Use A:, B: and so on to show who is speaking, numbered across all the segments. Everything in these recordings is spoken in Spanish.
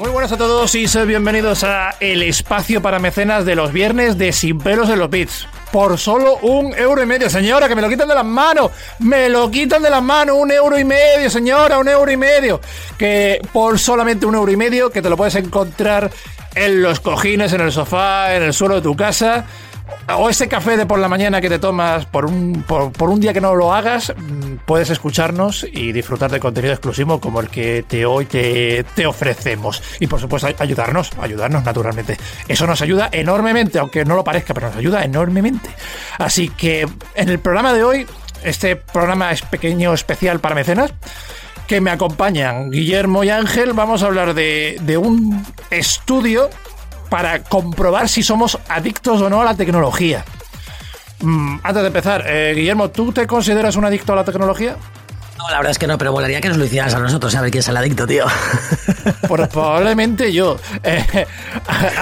A: Muy buenas a todos y sed bienvenidos a el espacio para mecenas de los viernes de Sin pelos en los bits. Por solo un euro y medio, señora, que me lo quitan de las manos. Me lo quitan de las manos, un euro y medio, señora, un euro y medio. Que por solamente un euro y medio, que te lo puedes encontrar en los cojines, en el sofá, en el suelo de tu casa o ese café de por la mañana que te tomas por un, por, un día que no lo hagas, mm, puedes escucharnos y disfrutar de contenido exclusivo como el que te hoy te, te ofrecemos. Y por supuesto, ayudarnos, ayudarnos naturalmente. Eso nos ayuda enormemente, aunque no lo parezca, pero nos ayuda enormemente. Así que en el programa de hoy, este programa es pequeño especial para mecenas que me acompañan Guillermo y Ángel, vamos a hablar de, de un estudio para comprobar si somos adictos o no a la tecnología. Mm, antes de empezar, eh, Guillermo, ¿tú te consideras un adicto a la tecnología?
B: No, la verdad es que no, pero molaría que nos lo hicieras a nosotros, a ver quién es el adicto, tío.
A: Pues probablemente yo. Eh,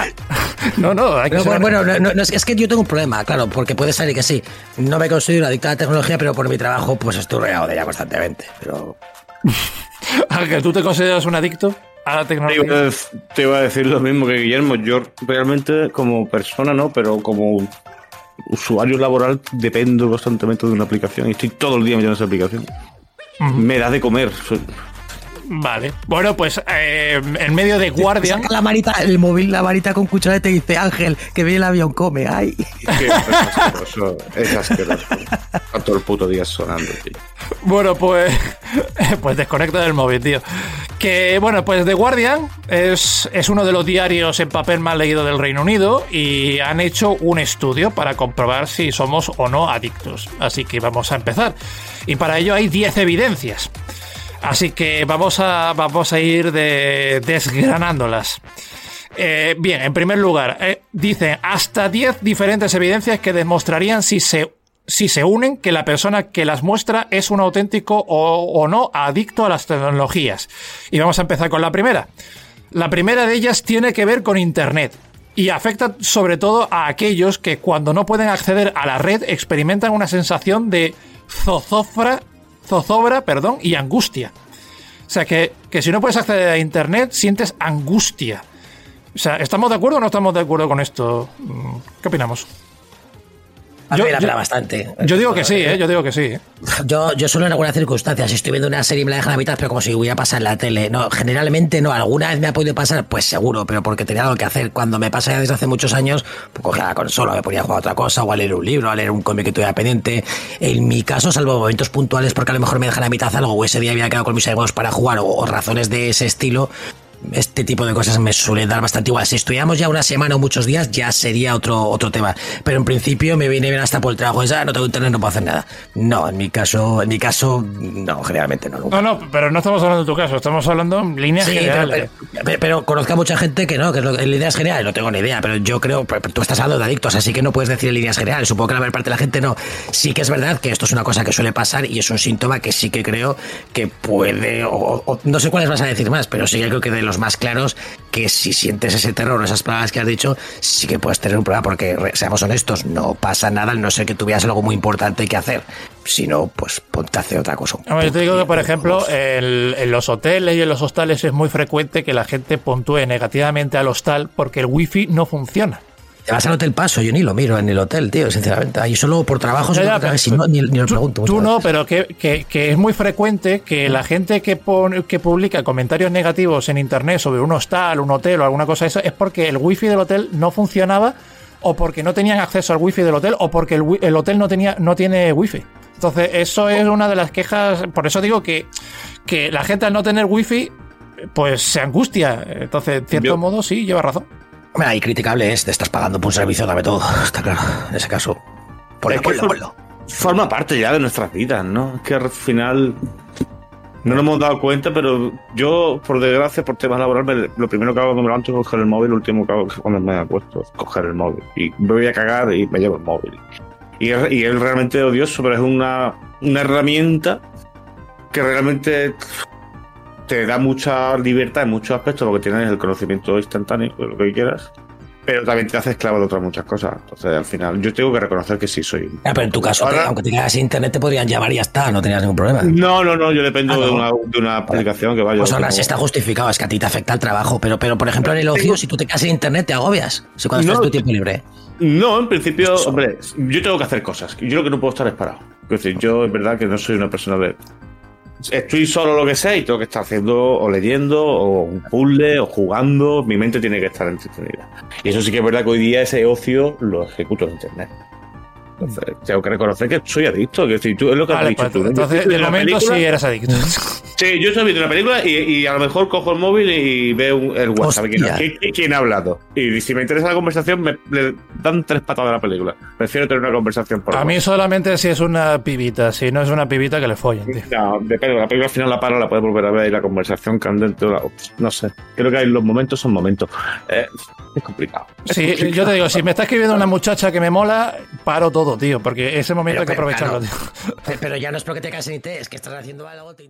A: no, no, hay que
B: Bueno, no, es, que yo tengo un problema, claro, porque puede salir que sí. No me considero adicto a la tecnología, pero por mi trabajo, pues estoy rodeado de ella constantemente. Pero.
A: que tú te consideras un adicto?
C: Te iba, a decir lo mismo que Guillermo. Yo realmente, como persona, no, pero como usuario laboral, dependo constantemente de una aplicación y estoy todo el día metiendo esa aplicación. Me da de comer.
A: Vale. Bueno, pues eh, en medio de Guardian.
B: la marita, el móvil, la varita con cuchara te dice Ángel, que viene el avión, come. Ay.
C: es asqueroso. Es todo el puto día sonando, tío.
A: Bueno, pues. Pues desconecta del móvil, tío. Que bueno, pues The Guardian es, es uno de los diarios en papel más leído del Reino Unido y han hecho un estudio para comprobar si somos o no adictos. Así que vamos a empezar. Y para ello hay 10 evidencias. Así que vamos a, vamos a ir desgranándolas. Eh, bien, en primer lugar, eh, dicen hasta 10 diferentes evidencias que demostrarían si se, si se unen que la persona que las muestra es un auténtico o, no adicto a las tecnologías. Y vamos a empezar con la primera. La primera de ellas tiene que ver con Internet y afecta sobre todo a aquellos que cuando no pueden acceder a la red experimentan una sensación de zozofra zozobra, perdón, y angustia. O sea, que, que si no puedes acceder a Internet, sientes angustia. O sea, ¿estamos de acuerdo o no estamos de acuerdo con esto? Mm, ¿Qué opinamos?
B: Yo, bastante.
A: Yo digo que sí, ¿eh? Yo digo que sí.
B: Yo, yo solo en algunas circunstancias, si estoy viendo una serie y me la dejan a mitad, pero como si hubiera pasado en la tele. No, generalmente no. ¿Alguna vez me ha podido pasar? Pues seguro, pero porque tenía algo que hacer. Cuando me pasa ya desde hace muchos años, pues cogía la consola, me ponía a jugar otra cosa, o a leer un libro, a leer un cómic que tuviera pendiente. En mi caso, salvo momentos puntuales porque a lo mejor me dejan a mitad algo, o ese día había quedado con mis amigos para jugar, o razones de ese estilo, este tipo de cosas me suele dar bastante igual. Si estudiamos ya una semana o muchos días, ya sería otro, otro tema. Pero en principio me viene bien hasta por el trabajo. Ya no tengo internet, no puedo hacer nada. No, en mi caso, en mi caso, no, generalmente no.
A: No, no, pero no estamos hablando de tu caso, estamos hablando en líneas generales.
B: Pero, conozco a mucha gente que no, que en líneas generales no tengo ni idea, pero yo creo, tú estás hablando de adictos, así que no puedes decir en líneas generales. Supongo que la mayor parte de la gente no. Sí que es verdad que esto es una cosa que suele pasar y es un síntoma que sí que creo que puede, o, no sé cuáles vas a decir más, pero sí que creo que de los más claros que si sientes ese terror o esas palabras que has dicho, sí que puedes tener un problema, porque seamos honestos, no pasa nada al no ser que tuvieras algo muy importante que hacer. Si no, pues ponte a hacer otra cosa.
A: yo te digo que, por ejemplo, en los hoteles y en los hostales es muy frecuente que la gente puntúe negativamente al hostal porque el wifi no funciona.
B: Te vas al Hotel Paso, yo ni lo miro en el hotel, tío, sinceramente. Ahí solo por trabajo, si no, ni, lo pregunto.
A: Tú no, pero que, que, es muy frecuente que la gente que, pone, que publica comentarios negativos en internet sobre un hostal, un hotel o alguna cosa de eso, es porque el wifi del hotel no funcionaba o porque no tenían acceso al wifi del hotel o porque el, el hotel no, tenía, no tiene wifi. Entonces, eso es una de las quejas. Por eso digo que, que la gente al no tener wifi, pues se angustia. Entonces, en cierto modo, sí, lleva razón.
B: Ahí criticable es, te estás pagando por un servicio, dame todo, está claro, en ese caso. Por el
C: Forma parte ya de nuestras vidas, ¿no? Es que al final no nos hemos dado cuenta, pero yo, por desgracia, por temas laborales, lo primero que hago cuando me levanto es coger el móvil, lo último que hago cuando me he puesto es coger el móvil. Y me voy a cagar y me llevo el móvil. Y es, y es realmente odioso, pero es una, una herramienta que realmente te da mucha libertad en muchos aspectos, lo que tienes es el conocimiento instantáneo, lo que quieras, pero también te hace esclavo de otras muchas cosas. Entonces, al final, yo tengo que reconocer que sí soy.
B: Ah, pero en tu caso,
C: Ahora-
B: te- aunque tengas internet, te podrían llamar y ya está, no tenías ningún problema.
C: No, no, no, yo dependo
B: Ah, no.
C: de, una, de una aplicación que vaya.
B: Pues ahora
C: como-
B: sí está justificado, es que a ti te afecta el trabajo, pero, pero por ejemplo en el ocio, si tú te quedas sin internet, te agobias. Si cuando
C: No.
B: estás tu tiempo libre.
C: No, en principio, hombre, yo tengo que hacer cosas. Yo lo que no puedo estar es parado. Es decir, yo es verdad que no soy una persona de. Estoy solo lo que sé y tengo que estar haciendo o leyendo o un puzzle o jugando. Mi mente tiene que estar entretenida. Y eso sí que es verdad que hoy día ese ocio lo ejecuto en internet. Entonces, tengo que reconocer que soy adicto. Que si tú, es lo que has
A: Vale,
C: dicho
A: pues,
C: tú.
A: entonces de momento
C: película-
A: sí eres adicto.
C: Sí, yo estoy viendo una película y, y a lo mejor cojo el móvil y veo un- el WhatsApp. ¿Quién,
B: Hostia.
C: quién- quién ha hablado? Y si me interesa la conversación, me le dan tres patadas a la película. Prefiero tener una conversación por
A: A mí solamente si es una pibita, si no es una pibita que le follen, tío.
C: No, depende. La película al final la para, la puedes volver a ver y la conversación candente. la- no sé. Creo que hay los momentos son momentos. Eh, es complicado. Es
A: Sí,
C: complicado.
A: yo te digo, si me está escribiendo una muchacha que me mola, paro todo, tío, porque ese momento hay que
B: Pero,
A: aprovecharlo,
B: claro.
A: tío.
B: Pe- Pero ya no es porque te cases ni te, es que estás haciendo algo. te-